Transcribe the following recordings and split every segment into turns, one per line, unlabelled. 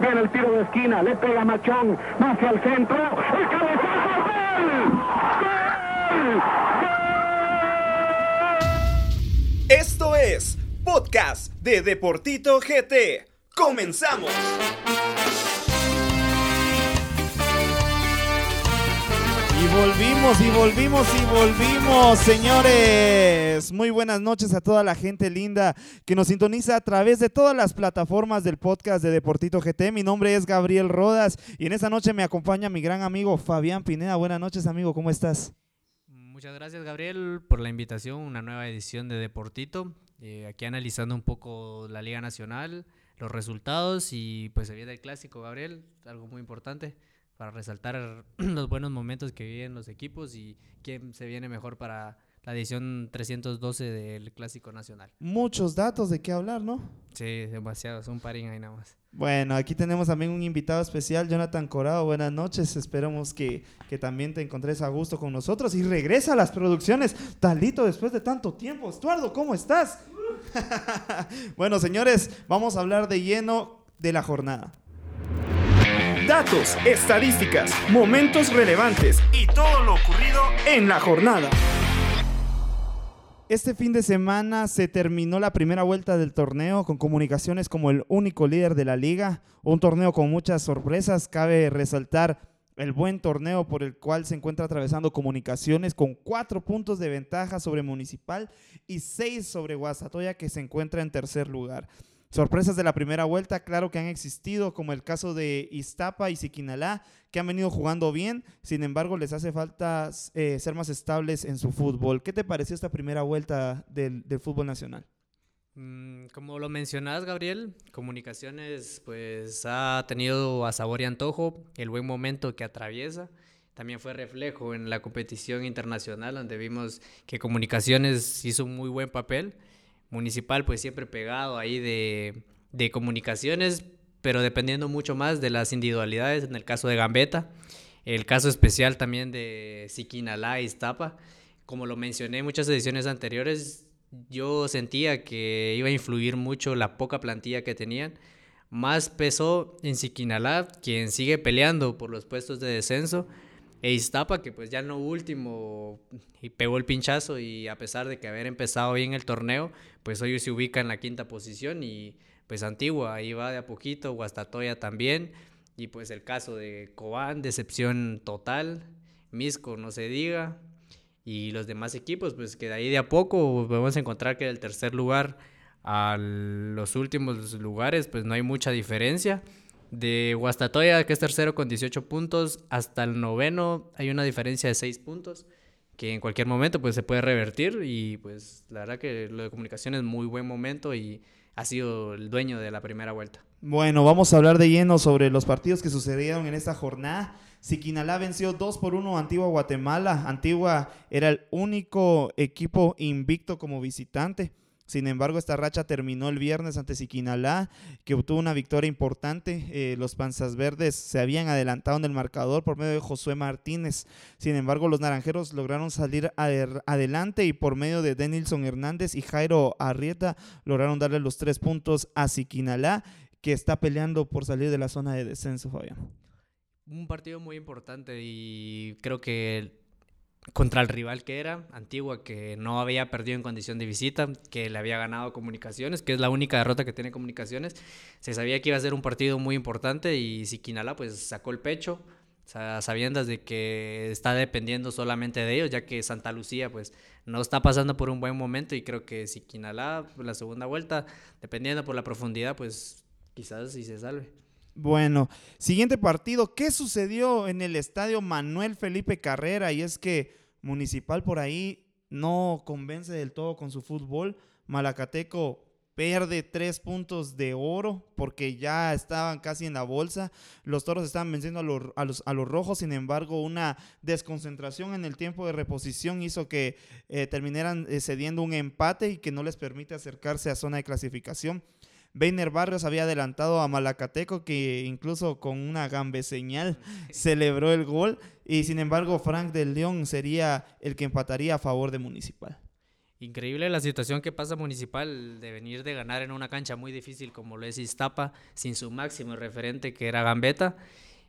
Viene el tiro de esquina, le pega Machón, hacia el centro, el cabezazo, ¡gol! ¡Gol!
Esto es Podcast de Deportito GT. ¡Comenzamos!
Y volvimos, y volvimos, y volvimos, señores. Muy buenas noches a toda la gente linda que nos sintoniza a través de todas las plataformas del podcast de Deportito GT. Mi nombre es Gabriel Rodas y en esta noche me acompaña mi gran amigo Fabián Pineda. Buenas noches, amigo, ¿cómo estás?
Muchas gracias, Gabriel, por la invitación. Una nueva edición de Deportito. Eh, aquí analizando un poco la Liga Nacional, los resultados y pues se viene el clásico, Gabriel, algo muy importante para resaltar los buenos momentos que viven los equipos y quién se viene mejor para la edición 312 del Clásico Nacional.
Muchos datos de qué hablar, ¿no?
Sí, demasiados, un parín ahí nada más.
Bueno, aquí tenemos también un invitado especial, Jonathan Corado. Buenas noches, esperamos que, que también te encontres a gusto con nosotros y regresa a las producciones. Talito, después de tanto tiempo. Estuardo, ¿cómo estás? bueno, señores, vamos a hablar de lleno de la jornada.
Datos, estadísticas, momentos relevantes y todo lo ocurrido en la jornada.
Este fin de semana se terminó la primera vuelta del torneo con comunicaciones como el único líder de la liga, un torneo con muchas sorpresas, cabe resaltar el buen torneo por el cual se encuentra atravesando comunicaciones con cuatro puntos de ventaja sobre Municipal y seis sobre Guasatoya que se encuentra en tercer lugar. Sorpresas de la primera vuelta, claro que han existido, como el caso de Iztapa y Siquinalá, que han venido jugando bien, sin embargo les hace falta eh, ser más estables en su fútbol. ¿Qué te pareció esta primera vuelta del, fútbol nacional?
Mm, como lo mencionas, Gabriel, Comunicaciones pues ha tenido a sabor y antojo el buen momento que atraviesa. También fue reflejo en la competición internacional, donde vimos que Comunicaciones hizo un muy buen papel municipal pues siempre pegado ahí de, de comunicaciones, pero dependiendo mucho más de las individualidades, en el caso de Gambetta, el caso especial también de Siquinalá y Iztapa, como lo mencioné en muchas ediciones anteriores, yo sentía que iba a influir mucho la poca plantilla que tenían. Más pesó en Siquinalá, quien sigue peleando por los puestos de descenso, e Iztapa, que pues ya en lo último y pegó el pinchazo y a pesar de que haber empezado bien el torneo, pues hoy se ubica en la quinta posición y pues Antigua ahí va de a poquito, Guastatoya también y pues el caso de Cobán, decepción total, Misco no se diga y los demás equipos pues que de ahí de a poco podemos encontrar que del tercer lugar a los últimos lugares pues no hay mucha diferencia de Guastatoya, que es tercero con 18 puntos, hasta el noveno hay una diferencia de 6 puntos que en cualquier momento pues se puede revertir y pues la verdad que lo de comunicación es muy buen momento y ha sido el dueño de la primera vuelta.
Bueno, vamos a hablar de lleno sobre los partidos que sucedieron en esta jornada. Siquinalá venció 2 por 1 a Antigua Guatemala. Antigua era el único equipo invicto como visitante. Sin embargo, esta racha terminó el viernes ante Siquinalá, que obtuvo una victoria importante. Eh, los Panzas Verdes se habían adelantado en el marcador por medio de Josué Martínez. Sin embargo, los Naranjeros lograron salir adelante y por medio de Denilson Hernández y Jairo Arrieta lograron darle los tres puntos a Siquinalá, que está peleando por salir de la zona de descenso, Fabián.
Un partido muy importante y creo que contra el rival que era, Antigua, que no había perdido en condición de visita, que le había ganado Comunicaciones, que es la única derrota que tiene Comunicaciones. Se sabía que iba a ser un partido muy importante y Siquinala pues sacó el pecho, sabiendo de que está dependiendo solamente de ellos, ya que Santa Lucía pues no está pasando por un buen momento y creo que Siquinalá, la segunda vuelta, dependiendo por la profundidad, pues quizás sí se salve.
Bueno, siguiente partido. ¿Qué sucedió en el estadio Manuel Felipe Carrera? Y es que Municipal por ahí no convence del todo con su fútbol. Malacateco pierde tres puntos de oro porque ya estaban casi en la bolsa. Los toros estaban venciendo a los, a los, rojos, sin embargo, una desconcentración en el tiempo de reposición hizo que eh, terminaran eh, cediendo un empate y que no les permite acercarse a zona de clasificación. Beiner Barrios había adelantado a Malacateco, que incluso con una gambe señal celebró el gol. Y sin embargo, Frank del León sería el que empataría a favor de Municipal.
Increíble la situación que pasa Municipal de venir de ganar en una cancha muy difícil como lo es Iztapa, sin su máximo referente que era Gambetta.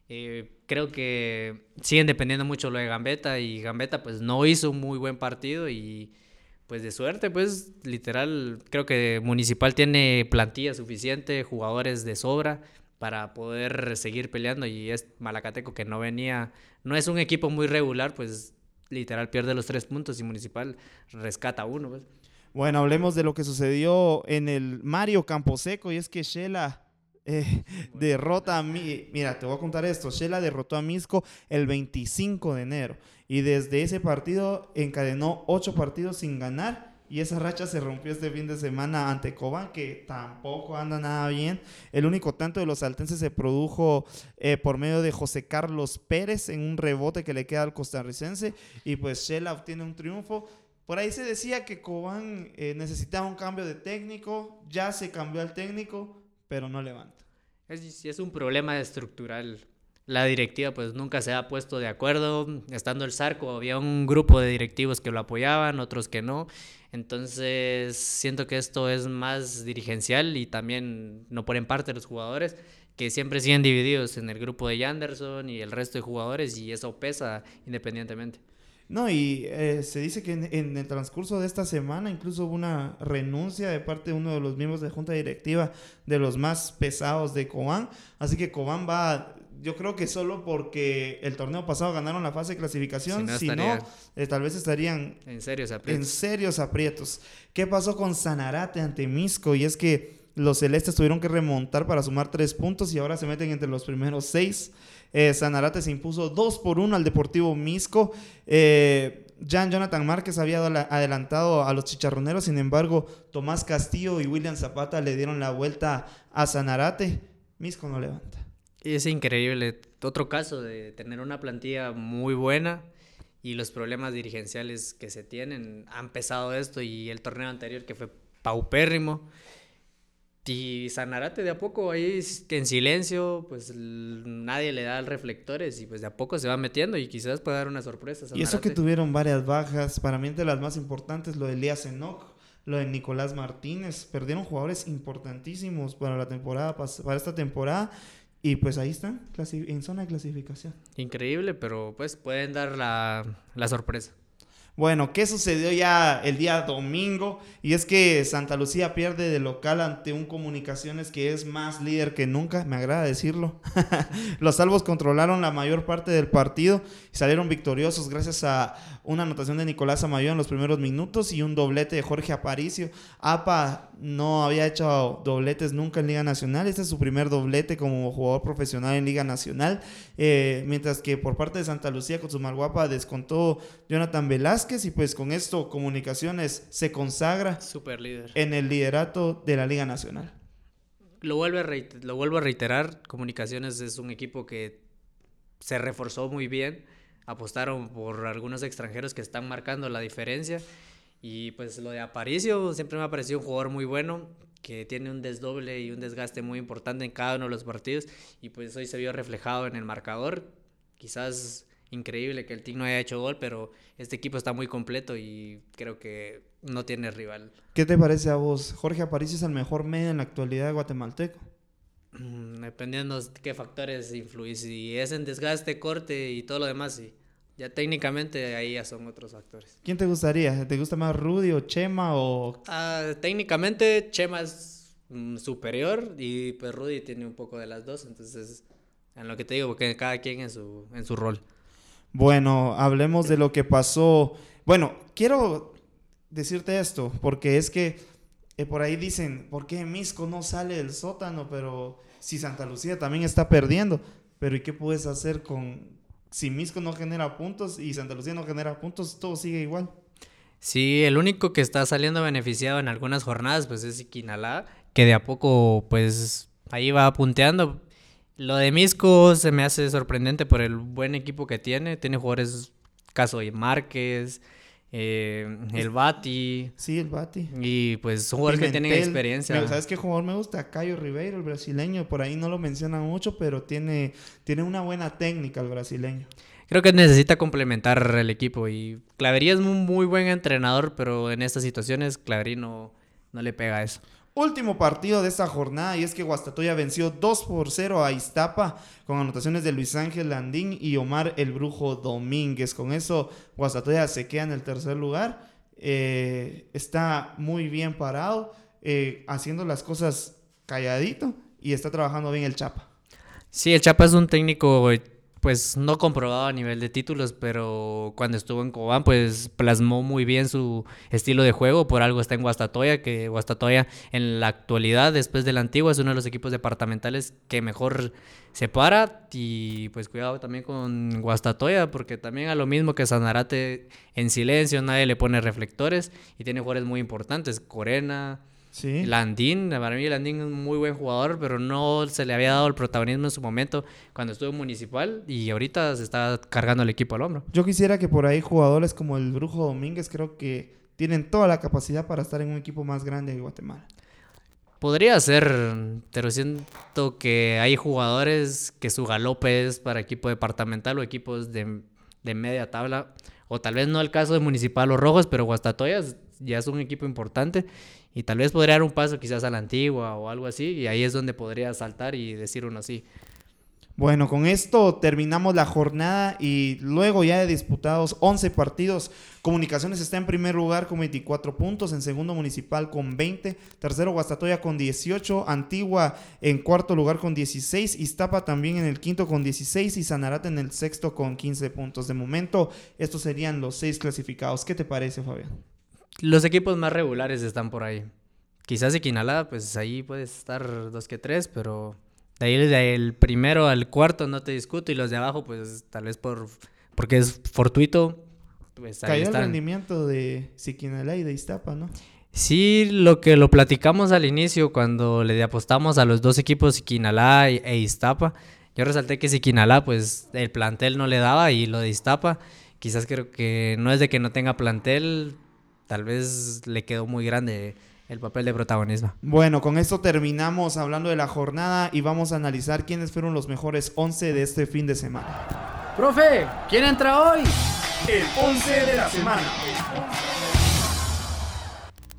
Eh, creo que siguen dependiendo mucho lo de Gambetta y Gambetta pues no hizo un muy buen partido y pues de suerte pues literal creo que Municipal tiene plantilla suficiente, jugadores de sobra para poder seguir peleando y es Malacateco que no venía, no es un equipo muy regular pues literal pierde los tres puntos y Municipal rescata uno. Pues.
Bueno, hablemos de lo que sucedió en el Mario Camposeco y es que Shela eh, derrota a mí. Mira, te voy a contar esto. Shela derrotó a Misco el 25 de enero y desde ese partido encadenó ocho partidos sin ganar. Y esa racha se rompió este fin de semana ante Cobán, que tampoco anda nada bien. El único tanto de los saltenses se produjo eh, por medio de José Carlos Pérez en un rebote que le queda al costarricense. Y pues Shela obtiene un triunfo. Por ahí se decía que Cobán eh, necesitaba un cambio de técnico. Ya se cambió al técnico pero no levanta.
Es, es un problema estructural. La directiva pues nunca se ha puesto de acuerdo. Estando el Zarco había un grupo de directivos que lo apoyaban, otros que no. Entonces siento que esto es más dirigencial y también no por en parte los jugadores que siempre siguen divididos en el grupo de Yanderson y el resto de jugadores y eso pesa independientemente.
No, y eh, se dice que en, el transcurso de esta semana incluso hubo una renuncia de parte de uno de los miembros de junta directiva de los más pesados de Cobán. Así que Cobán va, yo creo que solo porque el torneo pasado ganaron la fase de clasificación, si no, eh, tal vez estarían
en serios aprietos.
En serios aprietos. ¿Qué pasó con Sanarate ante Misco? Y es que los celestes tuvieron que remontar para sumar tres puntos y ahora se meten entre los primeros seis. Eh, Sanarate se impuso 2 por 1 al Deportivo Misco. Eh, Jan Jonathan Márquez había adelantado a los chicharroneros, sin embargo, Tomás Castillo y William Zapata le dieron la vuelta a Sanarate. Misco no levanta.
Es increíble. Otro caso de tener una plantilla muy buena y los problemas dirigenciales que se tienen han pesado esto y el torneo anterior que fue paupérrimo. Y Sanarate de a poco ahí en silencio, pues nadie le da reflectores y pues de a poco se va metiendo y quizás pueda dar una sorpresa.
Y eso que tuvieron varias bajas, para mí entre las más importantes, lo de Elías Enoch, lo de Nicolás Martínez, perdieron jugadores importantísimos para la temporada, para esta temporada y pues ahí están, en zona de clasificación.
Increíble, pero pues pueden dar la, la sorpresa.
Bueno, ¿qué sucedió ya el día domingo? Y es que Santa Lucía pierde de local ante un Comunicaciones que es más líder que nunca, me agrada decirlo. Los salvos controlaron la mayor parte del partido y salieron victoriosos gracias a una anotación de Nicolás Amayo en los primeros minutos y un doblete de Jorge Aparicio. APA no había hecho dobletes nunca en Liga Nacional, este es su primer doblete como jugador profesional en Liga Nacional, eh, mientras que por parte de Santa Lucía con su Marguapa descontó Jonathan Velázquez y pues con esto Comunicaciones se consagra
Super líder.
en el liderato de la Liga Nacional.
Lo, vuelve lo vuelvo a reiterar, Comunicaciones es un equipo que se reforzó muy bien, apostaron por algunos extranjeros que están marcando la diferencia y pues lo de Aparicio siempre me ha parecido un jugador muy bueno que tiene un desdoble y un desgaste muy importante en cada uno de los partidos y pues hoy se vio reflejado en el marcador. Quizás increíble que el Team no haya hecho gol, pero este equipo está muy completo y creo que no tiene rival.
¿Qué te parece a vos? Jorge Aparicio es el mejor medio en la actualidad guatemalteco.
Mm, dependiendo de qué factores influyen. Si es en desgaste, corte y todo lo demás, sí. Ya técnicamente ahí ya son otros factores.
¿Quién te gustaría? ¿Te gusta más Rudy o Chema o...?
Ah, técnicamente Chema es mm, superior y pues Rudy tiene un poco de las dos, entonces en lo que te digo, porque cada quien en su, en su rol.
Bueno, hablemos de lo que pasó. Bueno, quiero decirte esto, porque es que eh, por ahí dicen, ¿por qué Misco no sale del sótano? Pero si Santa Lucía también está perdiendo. Pero ¿y qué puedes hacer con... Si Misco no genera puntos y Santa Lucía no genera puntos, todo sigue igual.
Sí, el único que está saliendo beneficiado en algunas jornadas, pues es Iquinalá, que de a poco, pues ahí va punteando. Lo de Misco se me hace sorprendente por el buen equipo que tiene. Tiene jugadores, caso de Márquez, eh, el Bati.
Sí, el Bati.
Y pues son jugadores que tienen experiencia.
¿Sabes qué jugador me gusta? Cayo Ribeiro, el brasileño. Por ahí no lo mencionan mucho, pero tiene, tiene una buena técnica el brasileño.
creo que necesita complementar el equipo. Y Claverí es un muy buen entrenador, pero en estas situaciones Claverí no, no le pega eso.
Último partido de esta jornada y es que Guastatoya venció 2 por 0 a Iztapa con anotaciones de Luis Ángel Landín y Omar el Brujo Domínguez. Con eso Guastatoya se queda en el tercer lugar. Eh, está muy bien parado, eh, haciendo las cosas calladito y está trabajando bien el Chapa.
Sí, el Chapa es un técnico pues no comprobado a nivel de títulos, pero cuando estuvo en Cobán, pues plasmó muy bien su estilo de juego. Por algo está en Guastatoya, que Guastatoya en la actualidad, después del antiguo, es uno de los equipos departamentales que mejor se para. Y pues cuidado también con Guastatoya, porque también a lo mismo que Sanarate en silencio, nadie le pone reflectores y tiene jugadores muy importantes. Corena, Sí. Landín, para mí Landín es un muy buen jugador, pero no se le había dado el protagonismo en su momento cuando estuvo en Municipal y ahorita se está cargando el equipo al hombro.
Yo quisiera que por ahí jugadores como el Brujo Domínguez creo que tienen toda la capacidad para estar en un equipo más grande de Guatemala.
Podría ser, pero siento que hay jugadores que su galope es para equipo departamental o equipos de, de media tabla, o tal vez no el caso de Municipal o Rojos, pero Guastatoya ya es un equipo importante y tal vez podría dar un paso quizás a la antigua o algo así, y ahí es donde podría saltar y decir uno así.
Bueno, con esto terminamos la jornada y luego ya de disputados 11 partidos, Comunicaciones está en primer lugar con 24 puntos, en segundo Municipal con 20, tercero Guastatoya con 18, Antigua en cuarto lugar con 16, Iztapa también en el quinto con 16 y Sanarate en el sexto con 15 puntos. De momento, estos serían los seis clasificados. ¿Qué te parece, Fabián?
Los equipos más regulares están por ahí. Quizás Equinalá, pues ahí puede estar dos que tres, pero de ahí del primero al cuarto no te discuto y los de abajo, pues tal vez por porque es fortuito. Pues
ahí Cayó el rendimiento de Siquinalá y de Iztapa, ¿no?
Sí, lo que lo platicamos al inicio cuando le apostamos a los dos equipos Siquinalá e Iztapa. Yo resalté que Siquinalá, pues el plantel no le daba y lo de Iztapa, quizás creo que no es de que no tenga plantel, tal vez le quedó muy grande el papel de protagonismo.
Bueno, con esto terminamos hablando de la jornada y vamos a analizar quiénes fueron los mejores 11 de este fin de semana.
Profe, ¿quién entra hoy?
El 11 de la semana.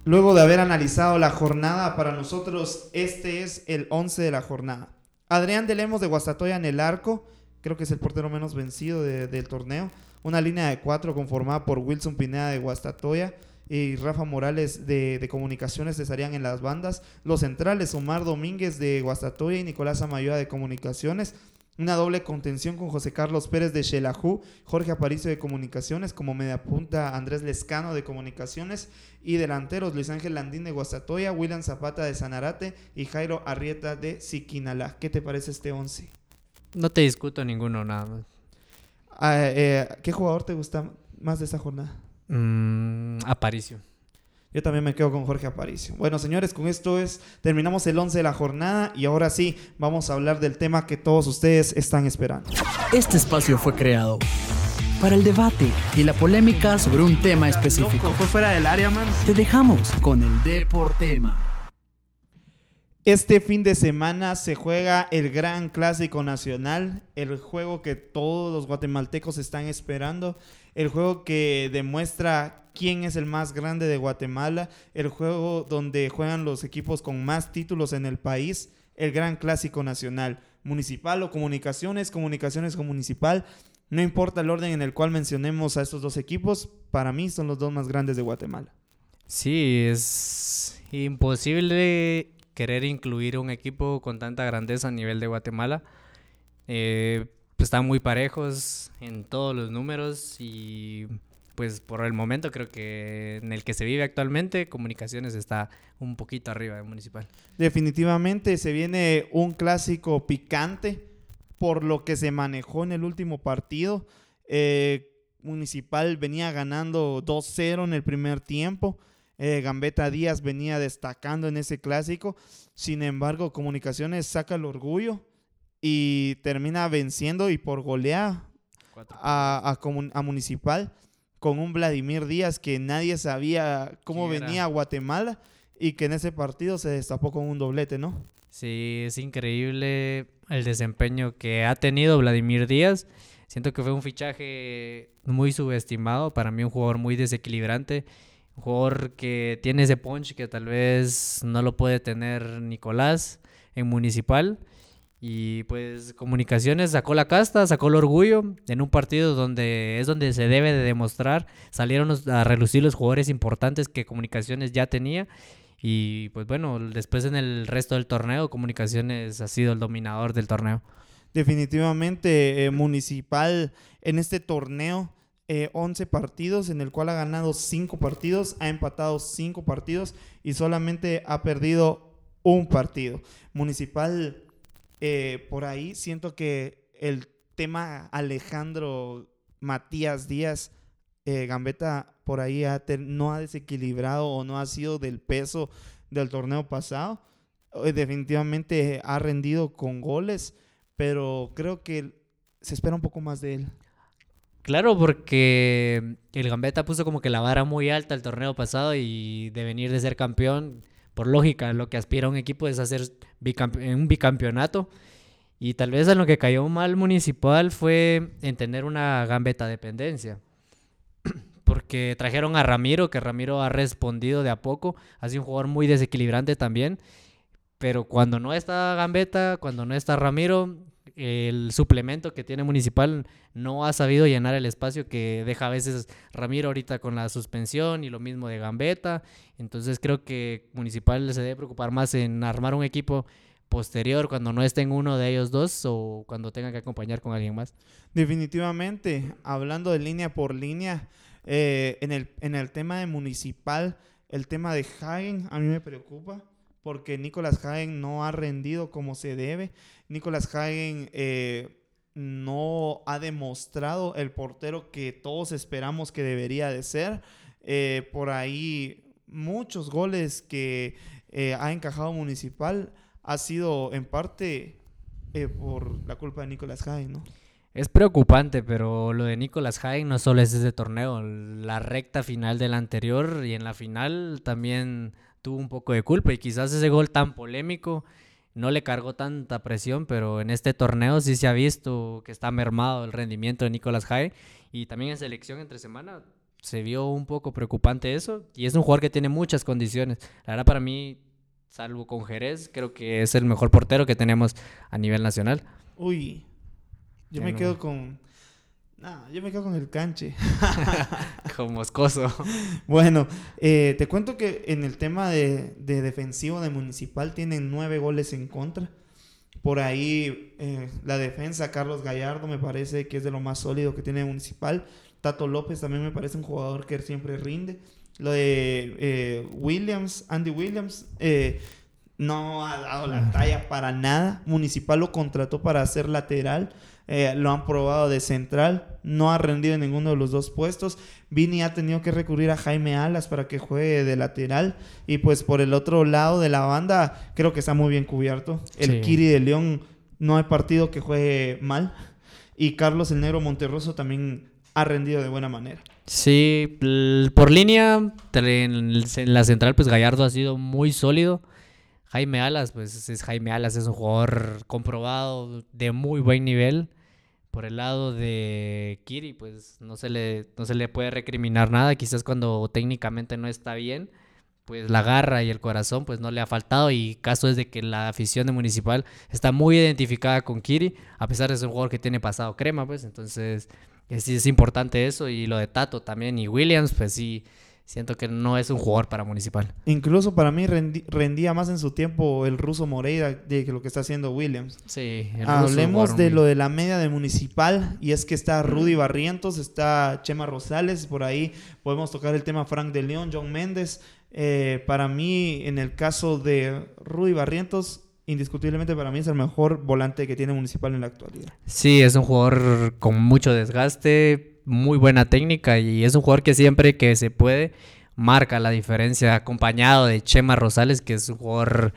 Luego de haber analizado la jornada, para nosotros este es el 11 de la jornada. Adrián de Lemos de Guastatoya en el arco, creo que es el portero menos vencido del torneo. Una línea de cuatro conformada por Wilson Pineda de Guastatoya, y Rafa Morales de, Comunicaciones estarían en las bandas. Los centrales, Omar Domínguez de Guastatoya y Nicolás Amayoa de Comunicaciones. Una doble contención con José Carlos Pérez de Xelajú, Jorge Aparicio de Comunicaciones, como mediapunta Andrés Lescano de Comunicaciones y delanteros Luis Ángel Landín de Guastatoya, William Zapata de Sanarate y Jairo Arrieta de Siquinalá. ¿Qué te parece este once?
No te discuto ninguno, nada más.
Ah, eh, ¿Qué jugador te gusta más de esta jornada?
Mm, Aparicio.
Yo también me quedo con Jorge Aparicio. Bueno, señores, con esto es terminamos el 11 de la jornada y ahora sí vamos a hablar del tema que todos ustedes están esperando.
Este espacio fue creado para el debate y la polémica sobre un tema específico.
Fue fuera del área, man.
Te dejamos con el Deportema.
Este fin de semana se juega el Gran Clásico Nacional, el juego que todos los guatemaltecos están esperando, el juego que demuestra quién es el más grande de Guatemala, el juego donde juegan los equipos con más títulos en el país, el Gran Clásico Nacional, municipal o comunicaciones, comunicaciones o municipal. No importa el orden en el cual mencionemos a estos dos equipos, para mí son los dos más grandes de Guatemala.
Sí, es imposible querer incluir un equipo con tanta grandeza a nivel de Guatemala. Eh, pues, están muy parejos en todos los números y pues por el momento creo que en el que se vive actualmente Comunicaciones está un poquito arriba de Municipal.
Definitivamente se viene un clásico picante por lo que se manejó en el último partido. Eh, Municipal venía ganando 2-0 en el primer tiempo eh, Gambetta Díaz venía destacando en ese clásico. Sin embargo, Comunicaciones saca el orgullo y termina venciendo y por golear a, a, Municipal con un Vladimir Díaz que nadie sabía cómo venía a Guatemala y que en ese partido se destapó con un doblete, ¿no?
Sí, es increíble el desempeño que ha tenido Vladimir Díaz. Siento que fue un fichaje muy subestimado, para mí un jugador muy desequilibrante, jugador que tiene ese punch que tal vez no lo puede tener Nicolás en Municipal. Y pues Comunicaciones sacó la casta, sacó el orgullo en un partido donde es donde se debe de demostrar. Salieron a relucir los jugadores importantes que Comunicaciones ya tenía. Y pues bueno, después en el resto del torneo, Comunicaciones ha sido el dominador del torneo.
Definitivamente, eh, Municipal en este torneo, 11 eh, partidos, en el cual ha ganado 5 partidos, ha empatado 5 partidos y solamente ha perdido un partido. Municipal eh, por ahí siento que el tema Alejandro Matías Díaz, eh, Gambetta por ahí no ha desequilibrado o no ha sido del peso del torneo pasado. Eh, definitivamente ha rendido con goles, pero creo que se espera un poco más de él.
Claro, porque el Gambetta puso como que la vara muy alta el torneo pasado y de venir de ser campeón por lógica, lo que aspira un equipo es hacer un bicampeonato. Y tal vez en lo que cayó mal Municipal fue en tener una gambeta dependencia. Porque trajeron a Ramiro, que Ramiro ha respondido de a poco. Ha sido un jugador muy desequilibrante también. Pero cuando no está Gambeta, cuando no está Ramiro, el suplemento que tiene Municipal no ha sabido llenar el espacio que deja a veces Ramiro ahorita con la suspensión y lo mismo de Gambetta. Entonces creo que Municipal se debe preocupar más en armar un equipo posterior cuando no estén uno de ellos dos o cuando tenga que acompañar con alguien más.
Definitivamente, hablando de línea por línea, eh, en, el, en el tema de Municipal, el tema de Hagen a mí me preocupa porque Nicolás Hagen no ha rendido como se debe. Nicolás Hagen eh, no ha demostrado el portero que todos esperamos que debería de ser. Eh, por ahí muchos goles que eh, ha encajado Municipal ha sido en parte por la culpa de Nicolás Hagen, ¿no?
Es preocupante, pero lo de Nicolás Hagen no solo es ese torneo, la recta final del anterior y en la final también tuvo un poco de culpa y quizás ese gol tan polémico no le cargó tanta presión, pero en este torneo sí se ha visto que está mermado el rendimiento de Nicolás Jai y también en selección entre semana se vio un poco preocupante eso y es un jugador que tiene muchas condiciones. La verdad para mí, salvo con Jerez, creo que es el mejor portero que tenemos a nivel nacional.
Uy, yo me quedo con no, yo me quedo con el canche.
con Moscoso.
Bueno, eh, te cuento que en el tema de, defensivo de Municipal tienen nueve goles en contra. Por ahí eh, la defensa, Carlos Gallardo me parece que es de lo más sólido que tiene Municipal. Tato López también me parece un jugador que siempre rinde. Lo de eh, Williams, Andy Williams, no ha dado la talla para nada. Municipal lo contrató para hacer lateral eh, lo han probado de central, no ha rendido en ninguno de los dos puestos. Vini ha tenido que recurrir a Jaime Alas para que juegue de lateral. Y pues por el otro lado de la banda, creo que está muy bien cubierto. El Kiri de León no hay partido que juegue mal. Y Carlos el Negro Monterroso también ha rendido de buena manera.
Sí, por línea, en la central, pues Gallardo ha sido muy sólido. Jaime Alas, pues es Jaime Alas, es un jugador comprobado de muy buen nivel. Por el lado de Kiri, pues no se le, no se le puede recriminar nada. Quizás cuando técnicamente no está bien, pues la garra y el corazón pues no le ha faltado. Y caso es de que la afición de Municipal está muy identificada con Kiri, a pesar de ser un jugador que tiene pasado crema, pues entonces es, es importante eso. Y lo de Tato también y Williams, pues sí siento que no es un jugador para Municipal.
Incluso para mí rendía más en su tiempo el ruso Moreira de que lo que está haciendo Williams.
Sí,
Hablemos de lo de la media de Municipal y es que está Rudy Barrientos, está Chema Rosales, por ahí podemos tocar el tema Frank de León, John Méndez. Eh, para mí, en el caso de Rudy Barrientos, indiscutiblemente para mí es el mejor volante que tiene Municipal en la actualidad.
Sí, es un jugador con mucho desgaste, muy buena técnica y es un jugador que siempre que se puede marca la diferencia, acompañado de Chema Rosales, que es un jugador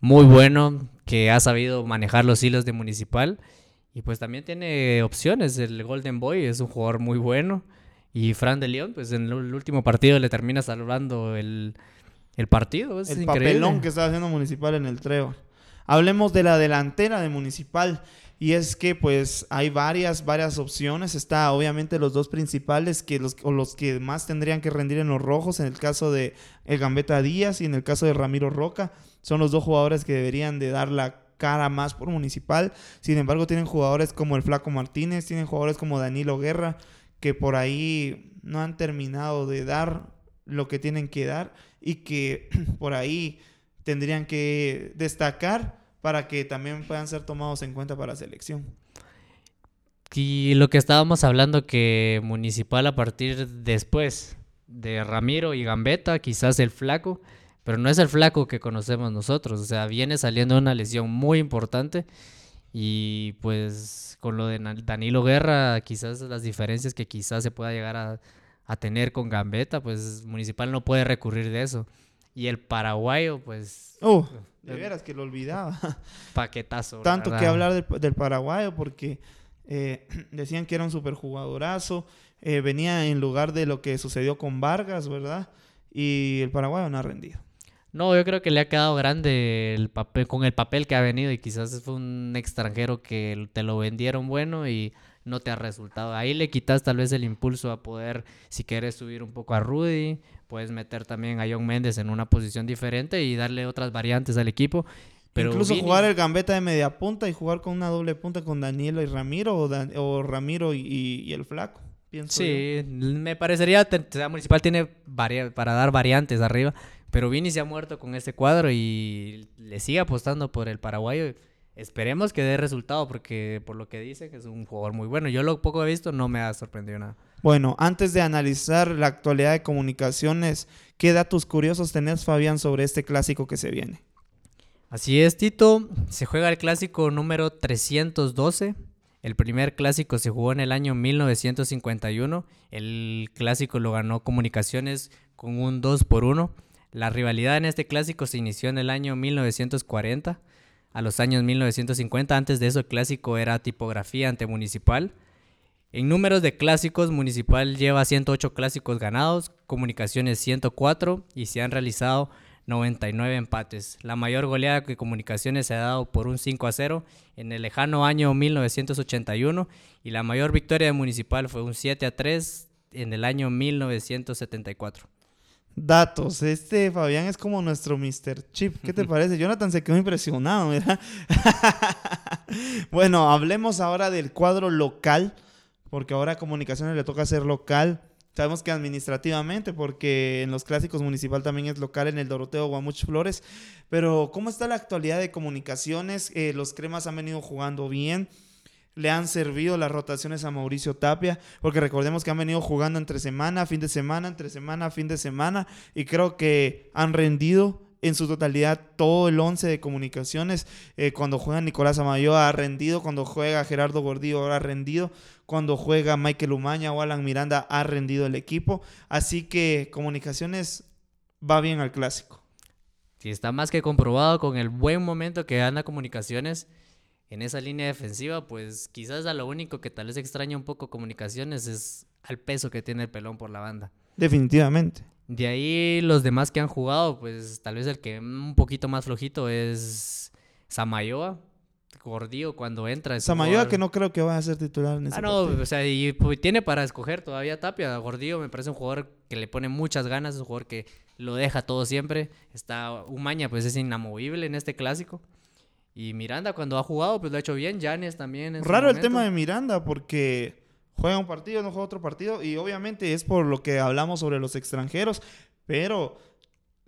muy bueno, que ha sabido manejar los hilos de Municipal. Y pues también tiene opciones. El Golden Boy es un jugador muy bueno. Y Fran de León, pues en el último partido le termina salvando el, partido. Es
el papelón que está haciendo Municipal en el Treo. Hablemos de la delantera de Municipal. Y es que pues hay varias, varias opciones. Está obviamente los dos principales que los, o los que más tendrían que rendir en los rojos, en el caso de el Gambetta Díaz y en el caso de Ramiro Roca. Son los dos jugadores que deberían de dar la cara más por municipal. Sin embargo, tienen jugadores como el Flaco Martínez, tienen jugadores como Danilo Guerra, que por ahí no han terminado de dar lo que tienen que dar y que por ahí tendrían que destacar para que también puedan ser tomados en cuenta para la selección.
Y lo que estábamos hablando que Municipal a partir después de Ramiro y Gambetta, quizás el flaco, pero no es el flaco que conocemos nosotros, o sea, viene saliendo una lesión muy importante y pues con lo de Danilo Guerra, quizás las diferencias que quizás se pueda llegar a, tener con Gambetta, pues Municipal no puede recurrir de eso. Y el paraguayo, pues...
Oh, de veras que lo olvidaba.
Paquetazo.
Tanto que hablar del, paraguayo porque eh, decían que era un superjugadorazo. Eh, venía en lugar de lo que sucedió con Vargas, ¿verdad? Y el paraguayo no ha rendido.
No, yo creo que le ha quedado grande el papel, con el papel que ha venido y quizás fue un extranjero que te lo vendieron bueno y no te ha resultado. Ahí le quitas tal vez el impulso a poder, si quieres subir un poco a Rudy, puedes meter también a John Méndez en una posición diferente y darle otras variantes al equipo.
Pero Incluso jugar el gambeta de media punta y jugar con una doble punta con Danielo y Ramiro o, Ramiro y, el flaco.
sí, me parecería, sea, Municipal tiene para dar variantes arriba, pero Vini se ha muerto con este cuadro y le sigue apostando por el paraguayo. Esperemos que dé resultado porque por lo que dice que es un jugador muy bueno. Yo lo poco he visto no me ha sorprendido nada.
Bueno, antes de analizar la actualidad de comunicaciones, ¿qué datos curiosos tenés, Fabián, sobre este clásico que se viene?
Así es, Tito. Se juega el clásico número 312. El primer clásico se jugó en el año 1951. El clásico lo ganó Comunicaciones con un 2 por 1. La rivalidad en este clásico se inició en el año 1940 a los años 1950. Antes de eso el clásico era tipografía ante municipal. En números de clásicos, Municipal lleva 108 clásicos ganados, Comunicaciones 104 y se han realizado 99 empates. La mayor goleada que Comunicaciones se ha dado por un 5 a 0 en el lejano año 1981 y la mayor victoria de Municipal fue un 7 a 3 en el año 1974.
Datos. Este Fabián es como nuestro Mr. Chip. ¿Qué te parece? Jonathan se quedó impresionado, ¿verdad? bueno, hablemos ahora del cuadro local, porque ahora a Comunicaciones le toca ser local. Sabemos que administrativamente, porque en los clásicos municipal también es local en el Doroteo Guamuch Flores. Pero, ¿cómo está la actualidad de comunicaciones? Eh, los cremas han venido jugando bien le han servido las rotaciones a Mauricio Tapia, porque recordemos que han venido jugando entre semana, fin de semana, entre semana, fin de semana, y creo que han rendido en su totalidad todo el once de comunicaciones. Eh, cuando juega Nicolás Amayo ha rendido, cuando juega Gerardo Gordillo ha rendido, cuando juega Michael Umaña o Alan Miranda ha rendido el equipo. Así que comunicaciones va bien al clásico.
Sí, está más que comprobado con el buen momento que anda comunicaciones en esa línea defensiva, pues quizás a lo único que tal vez extraña un poco comunicaciones es al peso que tiene el pelón por la banda.
Definitivamente.
De ahí los demás que han jugado, pues tal vez el que un poquito más flojito es Samayoa. Gordillo cuando entra.
Samayoa que no creo que vaya a ser titular en ese
Ah, no, o sea, y pues, tiene para escoger todavía Tapia. Gordillo me parece un jugador que le pone muchas ganas, un jugador que lo deja todo siempre. Está Umaña, pues es inamovible en este clásico. Y Miranda cuando ha jugado, pues lo ha hecho bien. Janes también.
Raro el tema de Miranda porque juega un partido, no juega otro partido. Y obviamente es por lo que hablamos sobre los extranjeros. Pero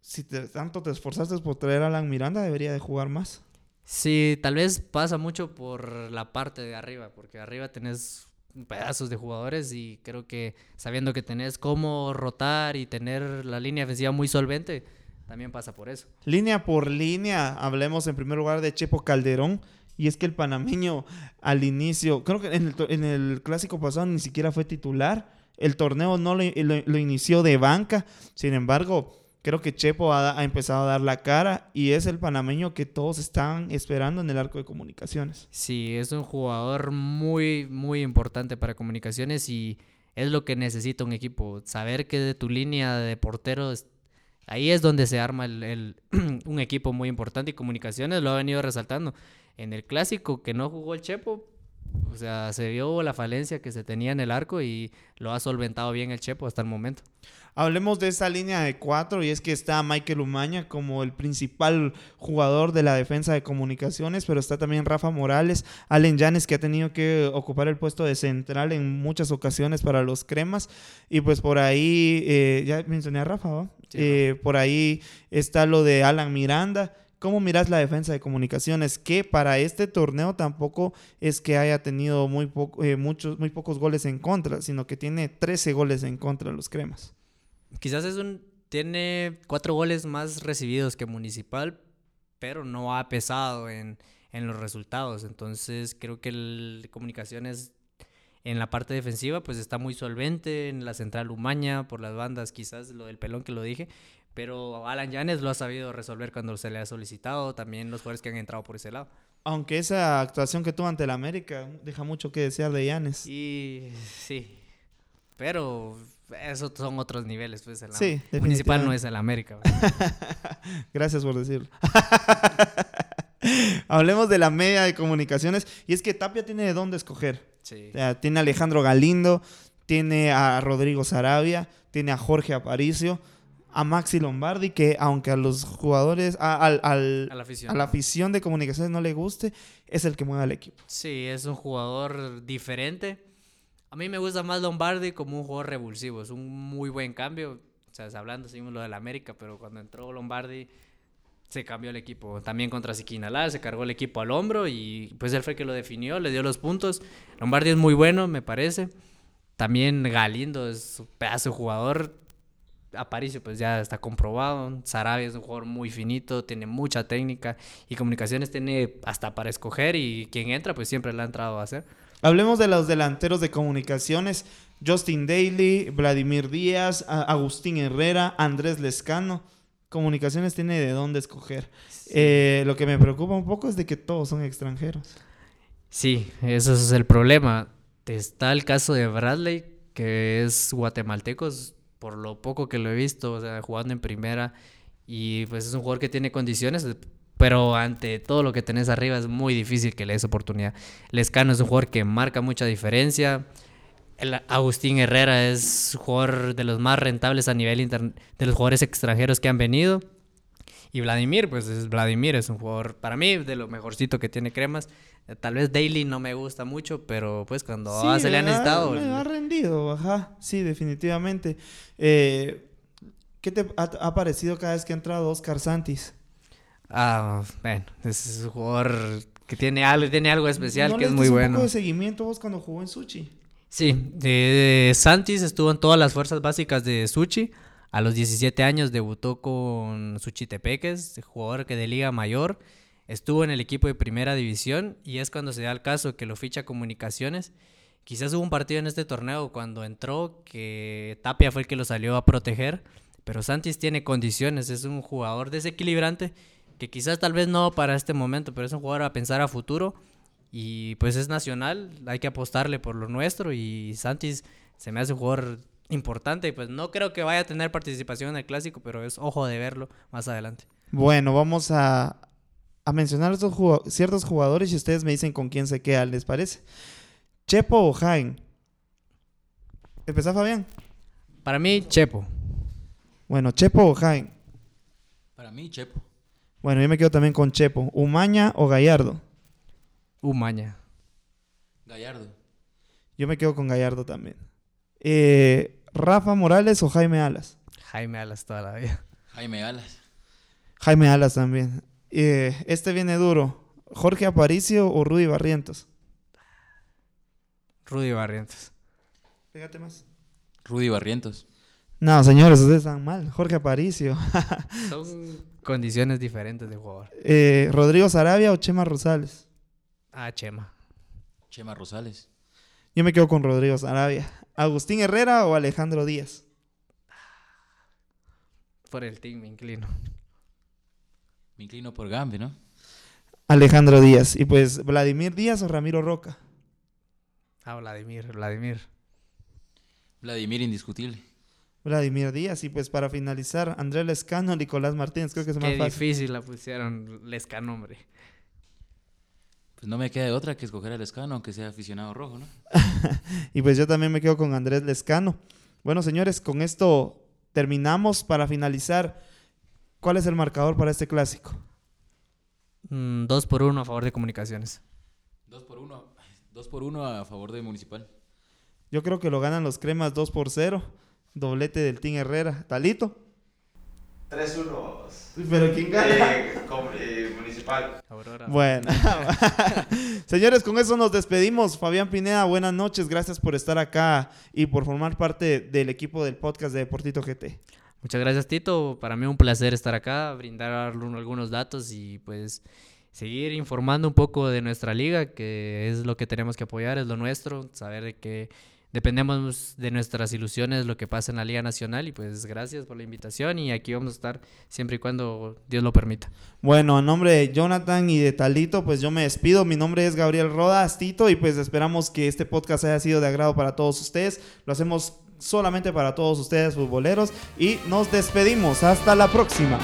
si tanto te esforzaste por traer a Alan Miranda, debería de jugar más.
Sí, tal vez pasa mucho por la parte de arriba. Porque arriba tenés pedazos de jugadores y creo que sabiendo que tenés cómo rotar y tener la línea defensiva muy solvente también pasa por eso.
Línea por línea, hablemos en primer lugar de Chepo Calderón. Y es que el panameño al inicio, creo que en el, clásico pasado ni siquiera fue titular. El torneo no lo, inició de banca. Sin embargo, creo que Chepo ha, empezado a dar la cara y es el panameño que todos están esperando en el arco de comunicaciones.
Sí, es un jugador muy, muy importante para comunicaciones y es lo que necesita un equipo. Saber que de tu línea de portero Ahí es donde se arma el, un equipo muy importante y comunicaciones lo ha venido resaltando. En el clásico que no jugó el Chepo, o sea, se vio la falencia que se tenía en el arco y lo ha solventado bien el Chepo hasta el momento.
Hablemos de esa línea de cuatro y es que está Michael Umaña como el principal jugador de la defensa de comunicaciones, pero está también Rafa Morales, Allen Yanes que ha tenido que ocupar el puesto de central en muchas ocasiones para los cremas y pues por ahí, eh, ya mencioné a Rafa, Eh, por ahí está lo de Alan Miranda. ¿Cómo miras la defensa de comunicaciones? Que para este torneo tampoco es que haya tenido muy, eh, muy pocos goles en contra, sino que tiene 13 goles en contra los cremas.
Quizás es un tiene cuatro goles más recibidos que Municipal, pero no ha pesado en, en los resultados. Entonces creo que el Comunicaciones en la parte defensiva pues está muy solvente, en la central Umaña, por las bandas quizás lo del pelón que lo dije, pero Alan Yanes lo ha sabido resolver cuando se le ha solicitado, también los jugadores que han entrado por ese lado.
Aunque esa actuación que tuvo ante el América deja mucho que desear de Yanes.
Y sí, pero esos son otros niveles, pues el
Sí,
Municipal no es el América.
Gracias por decirlo. Hablemos de la media de comunicaciones. Y es que Tapia tiene de dónde escoger.
Sí.
O sea, tiene a Alejandro Galindo, tiene a Rodrigo Sarabia, tiene a Jorge Aparicio, a Maxi Lombardi, que aunque a los jugadores, a, al- al-
A la afición.
a la afición de comunicaciones no le guste, es el que mueve al equipo.
Sí, es un jugador diferente. A mí me gusta más Lombardi como un jugador revulsivo. Es un muy buen cambio. O sea, hablando, seguimos lo del América, pero cuando entró Lombardi se cambió el equipo. También contra Siquinalá se cargó el equipo al hombro y pues él fue el que lo definió, le dio los puntos. Lombardi es muy bueno, me parece. También Galindo es un pedazo de jugador. Aparicio pues ya está comprobado. Sarabia es un jugador muy finito, tiene mucha técnica y comunicaciones tiene hasta para escoger y quien entra pues siempre le ha entrado a hacer.
Hablemos de los delanteros de comunicaciones. Justin Daly, Vladimir Díaz, Agustín Herrera, Andrés Lescano. Comunicaciones tiene de dónde escoger. Eh, lo que me preocupa un poco es de que todos son extranjeros.
Sí, eso es el problema. Está el caso de Bradley, que es guatemalteco, es por lo poco que lo he visto, o sea, jugando en primera. Y pues es un jugador que tiene condiciones, pero ante todo lo que tenés arriba es muy difícil que le des oportunidad. Lescano es un jugador que marca mucha diferencia. El Agustín Herrera es jugador de los más rentables a nivel de los jugadores extranjeros que han venido. Y Vladimir, pues es Vladimir, es un jugador para mí de lo mejorcito que tiene cremas. Eh, Tal vez Daily no me gusta mucho, pero pues cuando ah, se le ha
ha-
necesitado.
me ha rendido, ajá. Sí, definitivamente. Eh, ¿Qué te ha, ha parecido cada vez que ha entrado Oscar Santis?
Ah, bueno, es un jugador que tiene algo, tiene algo especial
¿No
que
le
es muy
un
bueno.
poco de seguimiento vos cuando jugó en Suchi?
Sí, de, Santis estuvo en todas las fuerzas básicas de Suchi. A los 17 años debutó con Suchi Tepeques, jugador que de Liga Mayor. Estuvo en el equipo de primera división y es cuando se da el caso que lo ficha Comunicaciones. Quizás hubo un partido en este torneo cuando entró que Tapia fue el que lo salió a proteger, pero Santis tiene condiciones, es un jugador desequilibrante que quizás tal vez no para este momento, pero es un jugador a pensar a futuro y pues es nacional, hay que apostarle por lo nuestro y Santis se me hace un jugador importante y pues no creo que vaya a tener participación en el clásico, pero es ojo de verlo más adelante.
Bueno, vamos a, a mencionar estos jugado- ciertos jugadores y ustedes me dicen con quién se queda, ¿les parece? Chepo o Jaén. ¿Empezá Fabián?
Para mí, Chepo.
Bueno, Chepo o Jaén.
Para mí, Chepo.
Bueno, yo me quedo también con Chepo. ¿Umaña o Gallardo?
Umaña.
Gallardo.
Yo me quedo con Gallardo también. Eh, ¿Rafa Morales o Jaime Alas?
Jaime Alas toda la vida.
Jaime Alas.
Jaime Alas también. Eh, este viene duro. ¿Jorge Aparicio o Rudy Barrientos?
Rudy Barrientos.
Pégate más.
Rudy Barrientos.
No, señores, ustedes están mal. Jorge Aparicio.
Son condiciones diferentes de jugador.
Eh, ¿Rodrigo Sarabia o Chema Rosales?
Ah, Chema.
Chema Rosales.
Yo me quedo con Rodrigo Sarabia. ¿Agustín Herrera o Alejandro Díaz?
Por el team me inclino.
Me inclino por Gambe, ¿no?
Alejandro Díaz. Y pues, ¿Vladimir Díaz o Ramiro Roca?
Ah, Vladimir, Vladimir.
Vladimir indiscutible.
Vladimir Díaz. Y pues, para finalizar, Andrés Lescano, Nicolás Martínez. Creo que es más
Qué
fácil.
difícil la pusieron Lescano, hombre.
Pues no me queda de otra que escoger al Escano, aunque sea aficionado rojo, ¿no?
Y pues yo también me quedo con Andrés Lescano. Bueno, señores, con esto terminamos. Para finalizar, ¿cuál es el marcador para este clásico?
Mm, dos por uno a favor de comunicaciones.
Dos por uno. Dos por uno a favor de Municipal.
Yo creo que lo ganan los cremas 2 por 0. Doblete del Team Herrera. ¿Talito?
3-1.
Pero ¿quién
Eh, com- eh, municipal.
Aurora.
Bueno, señores, con eso nos despedimos. Fabián Pineda, buenas noches. Gracias por estar acá y por formar parte del equipo del podcast de Deportito GT.
Muchas gracias, Tito. Para mí un placer estar acá, brindar algunos datos y pues seguir informando un poco de nuestra liga, que es lo que tenemos que apoyar, es lo nuestro, saber de que dependemos de nuestras ilusiones, lo que pasa en la Liga Nacional y pues gracias por la invitación y aquí vamos a estar siempre y cuando Dios lo permita.
Bueno, a nombre de Jonathan y de Talito, pues yo me despido. Mi nombre es Gabriel Rodas, Tito, y pues esperamos que este podcast haya sido de agrado para todos ustedes. Lo hacemos solamente para todos ustedes, futboleros, y nos despedimos. Hasta la próxima.